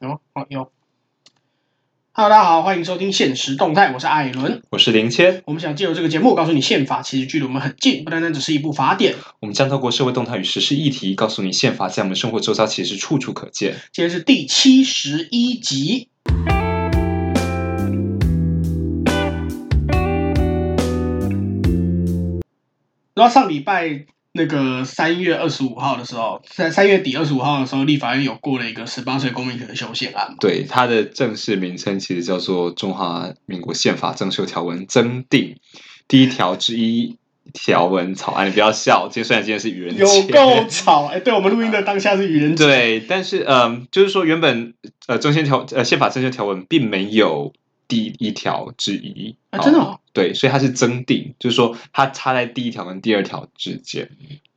有哦有。Hello，大家好，欢迎收听现实动态，我是艾伦，我是林谦。我们想借由这个节目，告诉你宪法其实距离我们很近，不单单只是一部法典。我们将透过社会动态与时事议题，告诉你宪法在我们生活周遭其实处处可见。今天是第七十一集。然后上礼拜。那个三月二十五号的时候，在三月底二十五号的时候，立法院有过了一个十八岁公民权的修宪案。对，它的正式名称其实叫做《中华民国宪法增修条文增订第一条之一条文草案》。你不要笑，今天虽然今天是愚人节，有够吵！哎，对我们录音的当下是愚人节。对，但是嗯，就是说原本呃，增宪条呃宪法增修条文并没有。第一条之一啊，真的哦？对，所以它是增订，就是说它插在第一条跟第二条之间。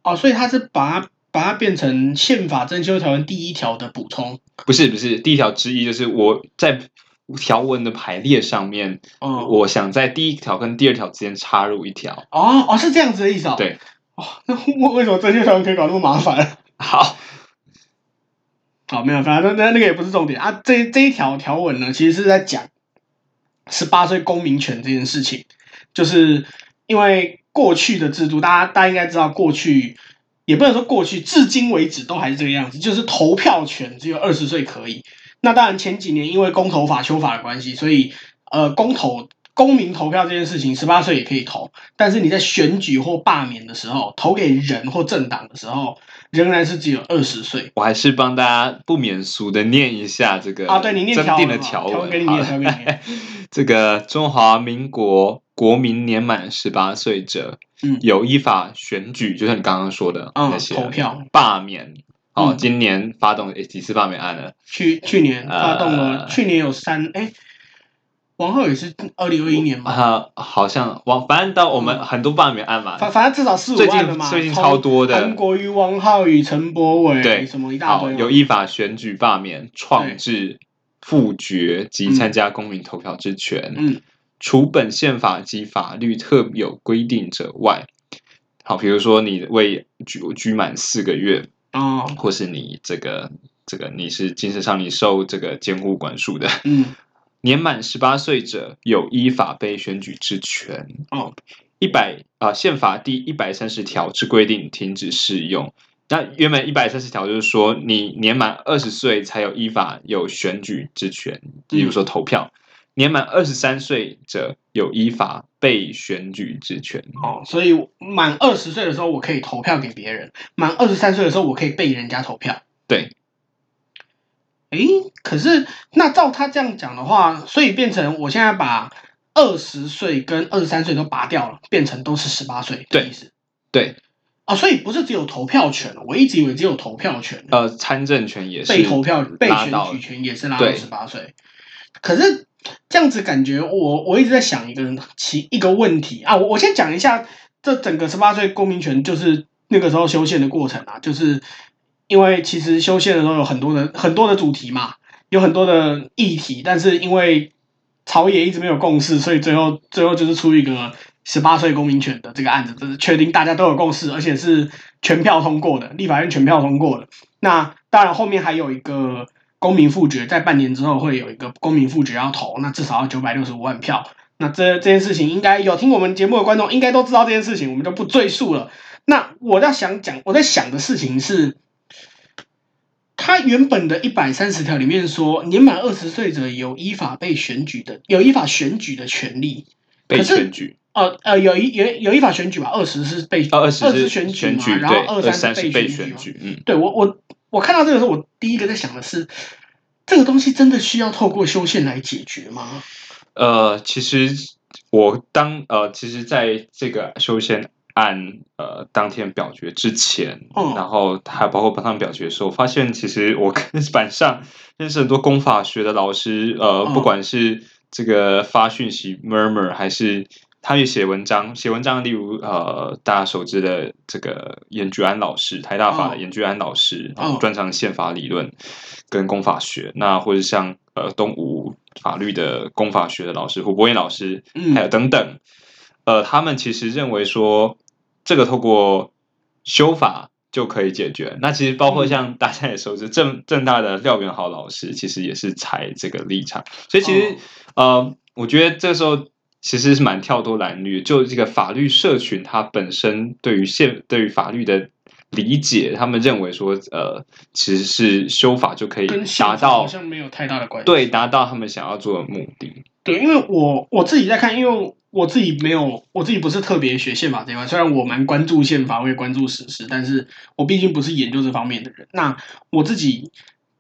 哦，所以它是把它把它变成宪法增修条文第一条的补充？不是，不是第一条之一，就是我在条文的排列上面，哦，我想在第一条跟第二条之间插入一条。哦哦，是这样子的意思哦。对。哦，那为为什么增修条文可以搞那么麻烦？好，好，没有，反正那那个也不是重点啊。这这一条条文呢，其实是在讲。十八岁公民权这件事情，就是因为过去的制度，大家大家应该知道，过去也不能说过去，至今为止都还是这个样子，就是投票权只有二十岁可以。那当然前几年因为公投法修法的关系，所以呃公投公民投票这件事情，十八岁也可以投，但是你在选举或罢免的时候，投给人或政党的时候。仍然是只有二十岁。我还是帮大家不免俗的念一下这个啊，对你念增订的条文。给你念，给你念。这个中华民国国民年满十八岁者，嗯，有依法选举，就像你刚刚说的那些投票、罢免。哦，今年发动几次罢免案了？去去年发动了，去年有三哎。王浩也是二零二一年嘛？啊，好像王，反正到我们很多罢免案嘛，反反正至少四五万了嘛，最近超多的。韩国瑜、王浩宇、陈柏伟，对，什么一大堆。有依法选举罢免、创制、复决及参加公民投票之权。嗯，除本宪法及法律特有规定者外，好，比如说你未居居满四个月，哦，或是你这个这个你是精神上你受这个监护管束的，嗯。年满十八岁者有依法被选举之权。哦，一百啊，宪法第一百三十条之规定停止适用。那原本一百三十条就是说，你年满二十岁才有依法有选举之权，比如说投票。嗯、年满二十三岁者有依法被选举之权。哦，所以满二十岁的时候我可以投票给别人，满二十三岁的时候我可以被人家投票。对。诶，可是那照他这样讲的话，所以变成我现在把二十岁跟二十三岁都拔掉了，变成都是十八岁的意思。对，啊、哦，所以不是只有投票权，我一直以为只有投票权。呃，参政权也是被投票、被选举权也是拉到十八岁。可是这样子感觉我，我我一直在想一个其一个问题啊，我我先讲一下这整个十八岁公民权就是那个时候修宪的过程啊，就是。因为其实修宪的时候有很多的很多的主题嘛，有很多的议题，但是因为朝野一直没有共识，所以最后最后就是出一个十八岁公民权的这个案子，这是确定大家都有共识，而且是全票通过的，立法院全票通过的。那当然后面还有一个公民复决，在半年之后会有一个公民复决要投，那至少要九百六十五万票。那这这件事情应该有听我们节目的观众应该都知道这件事情，我们就不赘述了。那我在想讲，我在想的事情是。他原本的一百三十条里面说，年满二十岁者有依法被选举的，有依法选举的权利。被选举。呃呃，有一有有一法选举吧？二十是被二十是选举嘛？然后二三是被选举。嗯，对我我我看到这个时候，我第一个在想的是，这个东西真的需要透过修宪来解决吗？呃，其实我当呃，其实在这个修宪。案呃当天表决之前，嗯、然后还包括帮他们表决的时候，发现其实我跟 板上认识很多公法学的老师，呃，嗯、不管是这个发讯息 murmur，还是他也写文章，写文章，例如呃大家熟知的这个严菊安老师，台大法的严菊安老师，嗯、专长宪法理论跟公法学，那或者像呃东吴法律的公法学的老师胡博彦老师，嗯、还有等等，呃，他们其实认为说。这个透过修法就可以解决。那其实包括像大家也熟知正正大的廖元豪老师，其实也是采这个立场。所以其实、哦、呃，我觉得这时候其实是蛮跳脱蓝绿，就这个法律社群它本身对于宪对于法律的理解，他们认为说呃，其实是修法就可以达到，好像没有太大的关系，对，达到他们想要做的目的。对，因为我我自己在看，因为。我自己没有，我自己不是特别学宪法这一块。虽然我蛮关注宪法，我也关注时事，但是我毕竟不是研究这方面的人。那我自己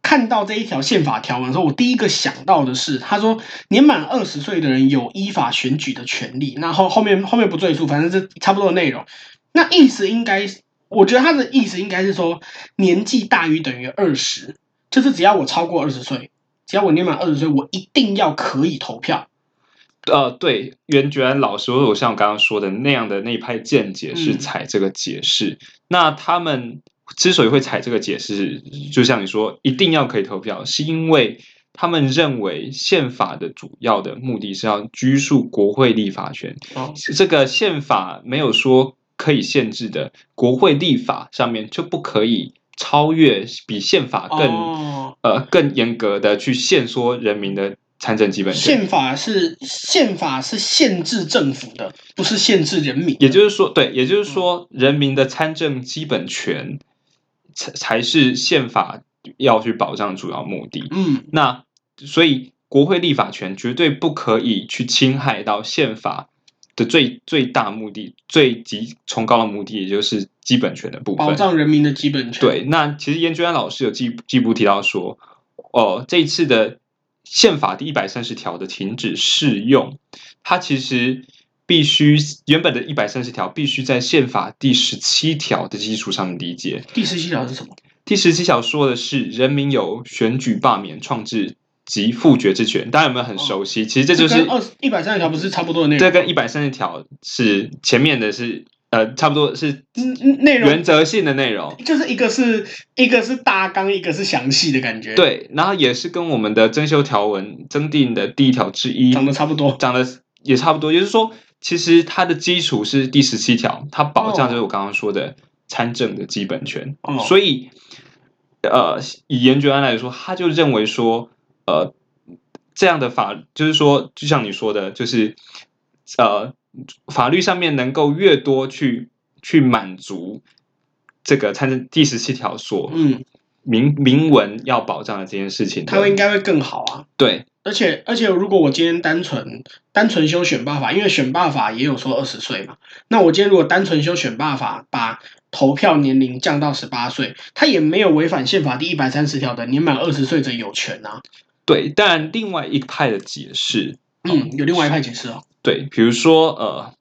看到这一条宪法条文的时候，我第一个想到的是，他说年满二十岁的人有依法选举的权利。那后后面后面不赘述，反正是差不多的内容。那意思应该，我觉得他的意思应该是说，年纪大于等于二十，就是只要我超过二十岁，只要我年满二十岁，我一定要可以投票。呃，对，袁觉安老师，或者我像我刚刚说的那样的那一派见解是采这个解释。嗯、那他们之所以会采这个解释，就像你说，一定要可以投票，是因为他们认为宪法的主要的目的是要拘束国会立法权。哦、这个宪法没有说可以限制的，国会立法上面就不可以超越比宪法更、哦、呃更严格的去限缩人民的。参政基本权，宪法是宪法是限制政府的，不是限制人民。也就是说，对，也就是说，人民的参政基本权才才是宪法要去保障主要目的。嗯，那所以国会立法权绝对不可以去侵害到宪法的最最大目的、最极崇高的目的，也就是基本权的部分，保障人民的基本权。对，那其实颜菊安老师有进进一步提到说，哦，这一次的。宪法第一百三十条的停止适用，它其实必须原本的一百三十条必须在宪法第十七条的基础上理解。第十七条是什么？第十七条说的是人民有选举、罢免、创制及复决之权。大家有没有很熟悉？哦、其实这就是二一百三十条不是差不多的内容？这跟一百三十条是前面的是。呃，差不多是内容原则性的内容，就是一个是一个是大纲，一个是详细的感觉。对，然后也是跟我们的增修条文增订的第一条之一长得差不多，长得也差不多。也就是说，其实它的基础是第十七条，它保障就是我刚刚说的参政的基本权。哦、所以，呃，以严爵安来说，他就认为说，呃，这样的法就是说，就像你说的，就是呃。法律上面能够越多去去满足这个参政第十七条所嗯明明文要保障的这件事情，他们应该会更好啊。对，而且而且如果我今天单纯单纯修选罢法，因为选罢法也有说二十岁嘛，那我今天如果单纯修选罢法，把投票年龄降到十八岁，他也没有违反宪法第一百三十条的年满二十岁者有权啊。对，但另外一派的解释，嗯，有另外一派解释哦。对，比如说呃，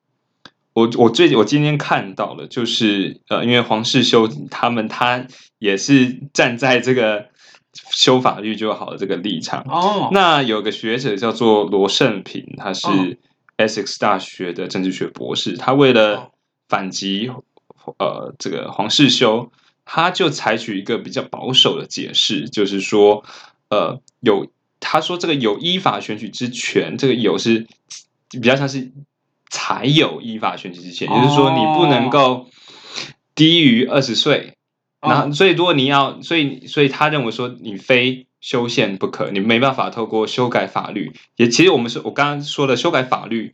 我我最我今天看到了，就是呃，因为黄世修他们他也是站在这个修法律就好的这个立场哦。那有个学者叫做罗胜平，他是 Essex 大学的政治学博士，他为了反击呃这个黄世修，他就采取一个比较保守的解释，就是说呃有他说这个有依法选举之权，这个有是。比较像是才有依法选举之权，也就是说你不能够低于二十岁。那、哦、所以如果你要，所以所以他认为说你非修宪不可，你没办法透过修改法律。也其实我们是我刚刚说的修改法律，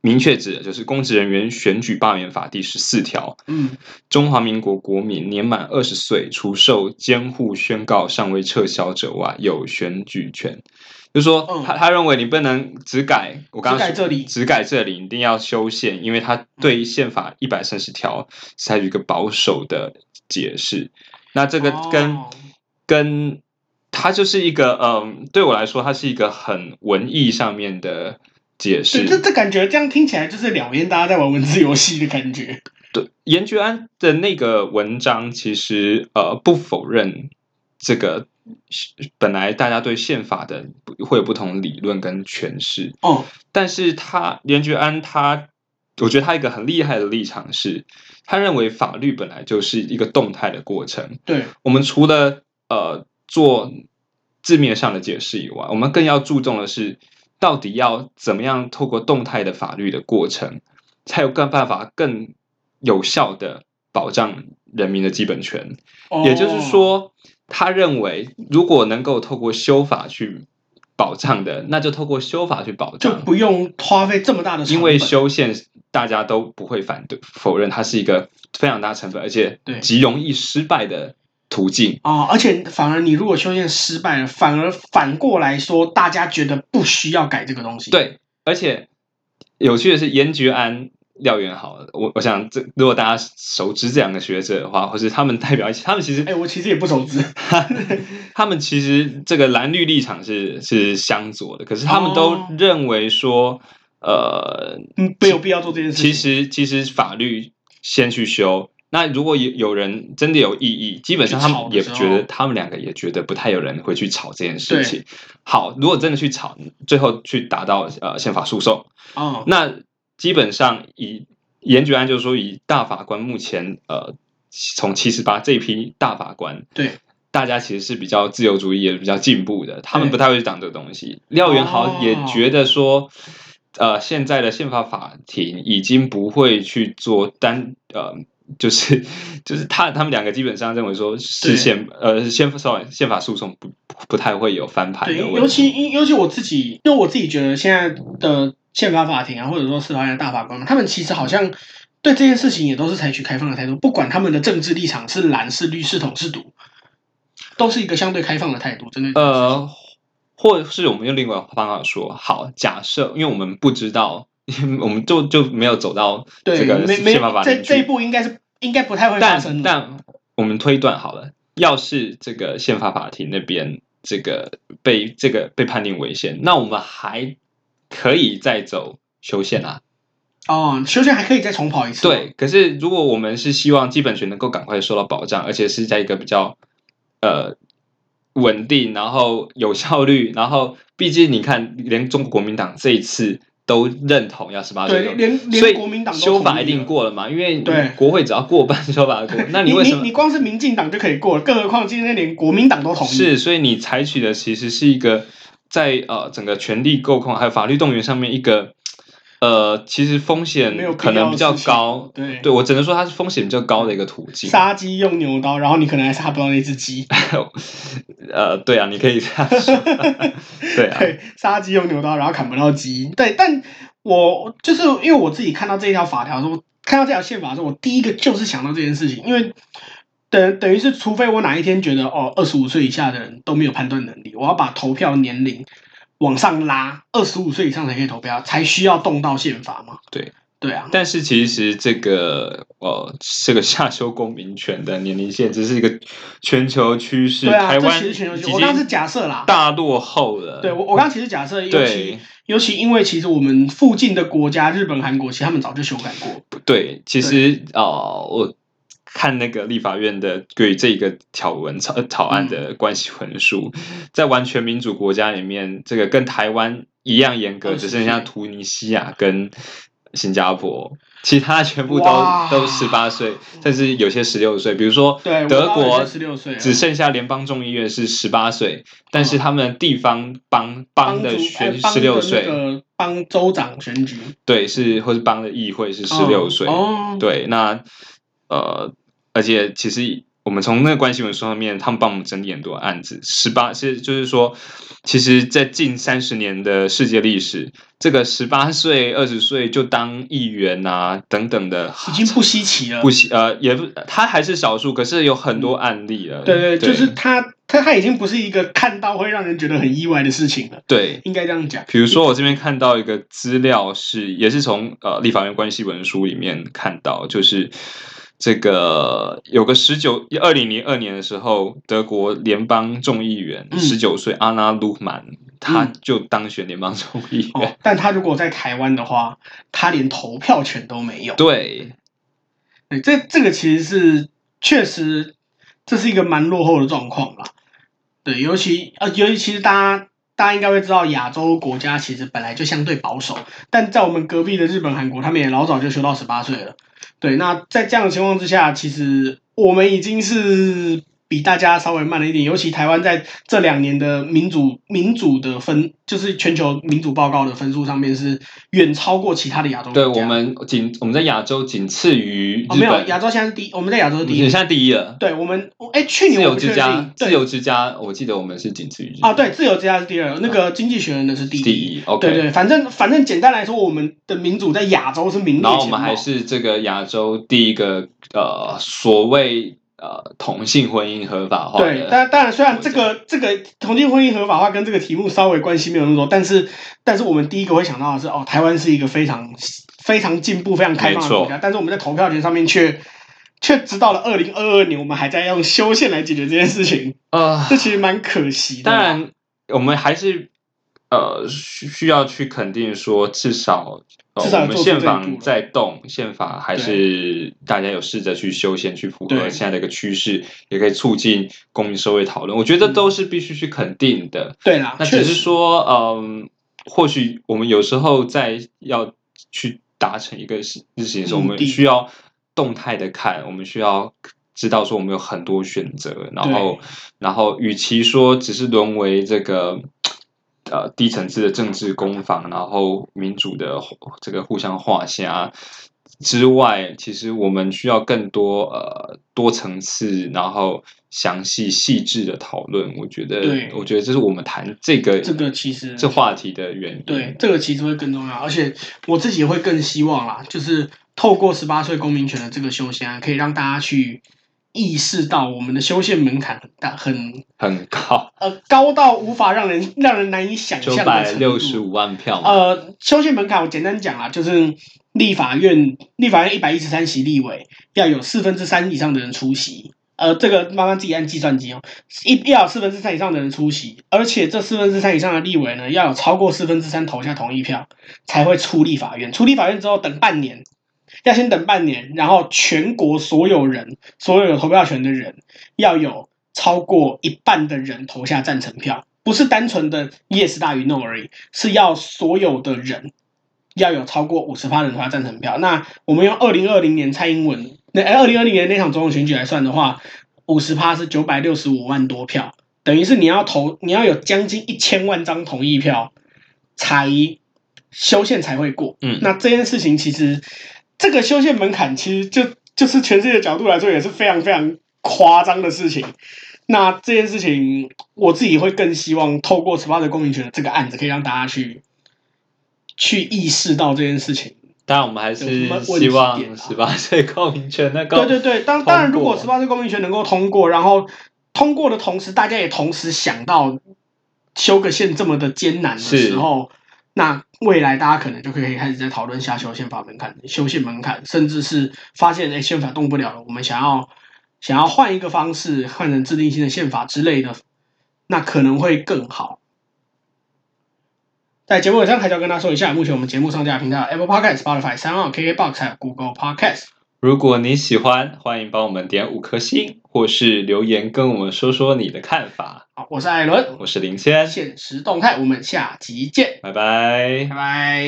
明确指的就是《公职人员选举罢免法》第十四条。嗯，中华民国国民年满二十岁，除受监护宣告尚未撤销者外，有选举权。就是说，他他认为你不能只改我刚刚只改这里，只改这里，一定要修宪，因为他对宪法一百三十条采取一个保守的解释。那这个跟、哦、跟他就是一个嗯，对我来说，它是一个很文艺上面的解释。这这感觉这样听起来就是两边大家在玩文字游戏的感觉。对，颜菊安的那个文章其实呃不否认这个。本来大家对宪法的会有不同理论跟诠释哦，但是他颜菊安他，我觉得他一个很厉害的立场是，他认为法律本来就是一个动态的过程。对，我们除了呃做字面上的解释以外，我们更要注重的是，到底要怎么样透过动态的法律的过程，才有更办法更有效的保障人民的基本权。哦、也就是说，他认为如果能够透过修法去保障的，那就透过修法去保障，就不用花费这么大的。因为修宪大家都不会反对否认，它是一个非常大成分，而且极容易失败的途径啊、哦！而且反而你如果修宪失败了，反而反过来说，大家觉得不需要改这个东西。对，而且有趣的是，颜菊安。廖元豪，我我想这如果大家熟知这两个学者的话，或是他们代表一起，他们其实，哎、欸，我其实也不熟知。他们其实这个蓝绿立场是是相左的，可是他们都认为说，哦、呃，没有必要做这件事情。其实其实法律先去修，那如果有有人真的有异议，基本上他们也觉得，他们两个也觉得不太有人会去吵这件事情。好，如果真的去吵，最后去达到呃宪法诉讼，哦，那。基本上以颜菊安就是说，以大法官目前呃，从七十八这一批大法官，对大家其实是比较自由主义，也比较进步的，他们不太会讲这个东西。廖元豪也觉得说，哦、呃，现在的宪法法庭已经不会去做单呃，就是就是他他们两个基本上认为说是宪呃宪法宪法诉讼不不太会有翻盘的问题。尤其尤其我自己，因为我自己觉得现在的。宪法法庭啊，或者说司法院大法官，他们其实好像对这件事情也都是采取开放的态度，不管他们的政治立场是蓝是绿是统是独，都是一个相对开放的态度。真的，呃，或是我们用另外一个方法说，好，假设，因为我们不知道，我们就就没有走到这个宪法法庭，这这一步应该是应该不太会发生。但但我们推断好了，要是这个宪法法庭那边这个被这个被判定违宪，那我们还。可以再走修宪啊！哦，修宪还可以再重跑一次。对，可是如果我们是希望基本权能够赶快受到保障，而且是在一个比较呃稳定，然后有效率，然后毕竟你看，连中国国民党这一次都认同要十八岁，对，连连国民党都修法一定过了嘛？因为对国会只要过半修法过，那你为什么你你，你光是民进党就可以过了，更何况今天连国民党都同意？是，所以你采取的其实是一个。在呃整个权力构控还有法律动员上面，一个呃其实风险可能比较高，对，对我只能说它是风险比较高的一个途径。杀鸡用牛刀，然后你可能还杀不到那只鸡。呃，对啊，你可以这样说。对啊，对，杀鸡用牛刀，然后砍不到鸡。对，但我就是因为我自己看到这一条法条的时候，看到这条宪法的时候，我第一个就是想到这件事情，因为。等等于是，除非我哪一天觉得哦，二十五岁以下的人都没有判断能力，我要把投票年龄往上拉，二十五岁以上才可以投票，才需要动到宪法嘛？对对啊。但是其实这个呃，这个下修公民权的年龄限制是一个全球趋势。对啊，台湾其实全球趋势。我刚刚是假设啦，大落后了。对，我我刚刚其实假设，尤其尤其因为其实我们附近的国家，日本、韩国，其实他们早就修改过。对，其实哦、呃，我。看那个立法院的对这个条文草草案的关系文书，在完全民主国家里面，这个跟台湾一样严格，只剩下突尼西亚跟新加坡，其他全部都都十八岁，甚至有些十六岁。比如说，德国只剩下联邦众议院是十八岁，但是他们地方邦邦的选十六岁，邦州长选举。对是或是邦的议会是十六岁，对那呃。而且，其实我们从那个关系文书上面，他们帮我们整理很多案子。十八是就是说，其实，在近三十年的世界历史，这个十八岁、二十岁就当议员啊等等的，已经不稀奇了。不稀呃，也不，他还是少数，可是有很多案例了。对对，对，就是他他他已经不是一个看到会让人觉得很意外的事情了。对，应该这样讲。比如说，我这边看到一个资料是，也是从呃立法院关系文书里面看到，就是。这个有个十九二零零二年的时候，德国联邦众议员十九岁阿纳鲁曼，他就当选联邦众议员。哦，但他如果在台湾的话，他连投票权都没有。对，对，这这个其实是确实，这是一个蛮落后的状况啦。对，尤其啊，尤其其实大家大家应该会知道，亚洲国家其实本来就相对保守，但在我们隔壁的日本、韩国，他们也老早就修到十八岁了。对，那在这样的情况之下，其实我们已经是比大家稍微慢了一点，尤其台湾在这两年的民主民主的分，就是全球民主报告的分数上面是远超过其他的亚洲。对，我们仅我们在亚洲仅次于日本。哦，没有，亚洲现在是第一，我们在亚洲是第一。现在第一了。对，我们哎，去年我们自由之家，自由之家，我记得我们是仅次于。啊，对，自由之家是第二，那个经济学人的是第一。第一，okay，对对，反正反正简单来说，我们的民主在亚洲是名列前茅。然后我们还是这个亚洲第一个呃所谓。呃，同性婚姻合法化。对，但当然，虽然这个这个同性婚姻合法化跟这个题目稍微关系没有那么多，但是但是我们第一个会想到的是，哦，台湾是一个非常非常进步、非常开放的国家，但是我们在投票权上面却却直到了二零二二年，我们还在用修宪来解决这件事情。呃，这其实蛮可惜的。当然，我们还是。呃，需需要去肯定说，至少，呃、至少我们宪法在动，宪法还是大家有试着去修宪，去符合现在的一个趋势，也可以促进公民社会讨论。我觉得都是必须去肯定的。对啦，那只是说，嗯，或许我们有时候在要去达成一个事事情的时候，我们需要动态的看，我们需要知道说我们有很多选择，然后，然后，与其说只是沦为这个。呃，低层次的政治攻防，然后民主的这个互相划虾之外，其实我们需要更多呃多层次，然后详细细致的讨论。我觉得，对，我觉得这是我们谈这个这个其实这话题的原因。对，这个其实会更重要，而且我自己会更希望啦，就是透过十八岁公民权的这个修宪啊，可以让大家去。意识到我们的修宪门槛很大，很很高，呃，高到无法让人让人难以想象的程度。九百六十五万票。呃，修宪门槛我简单讲啊，就是立法院立法院一百一十三席立委要有四分之三以上的人出席，呃，这个慢慢自己按计算机哦，一要有四分之三以上的人出席，而且这四分之三以上的立委呢，要有超过四分之三投下同意票才会出立法院，出立法院之后等半年。要先等半年，然后全国所有人，所有有投票权的人，要有超过一半的人投下赞成票，不是单纯的 yes 大于 no 而已，是要所有的人要有超过五十趴人投下赞成票。那我们用二零二零年蔡英文那哎二零二零年那场总统选举来算的话，五十趴是九百六十五万多票，等于是你要投，你要有将近一千万张同意票才修宪才会过。嗯，那这件事情其实。这个修宪门槛其实就就是全世界的角度来说也是非常非常夸张的事情。那这件事情，我自己会更希望透过十八岁公民权的这个案子，可以让大家去去意识到这件事情。当然，我们还是希望十八岁公民权能够对对对，当当然，如果十八岁公民权能够通过，然后通过的同时，大家也同时想到修个宪这么的艰难的时候。那未来大家可能就可以开始在讨论下修宪法门槛、修宪门槛，甚至是发现哎宪法动不了了，我们想要想要换一个方式，换成制定新的宪法之类的，那可能会更好。在节目尾声，还是要跟大家说一下，目前我们节目上架平台 Apple Podcast、Spotify、SoundOn、KKBox 还有 Google Podcast。如果你喜欢，欢迎帮我们点五颗星，或是留言跟我们说说你的看法。好，我是艾伦，我是林谦，限时动态，我们下集见，拜拜，拜拜。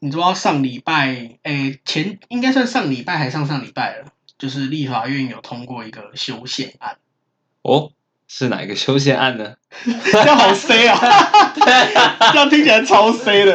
你知道上礼拜，诶，前应该算上礼拜还上上礼拜了，就是立法院有通过一个修宪案。哦。是哪一个修宪案呢？这样好 C 啊！这样听起来超 C 的。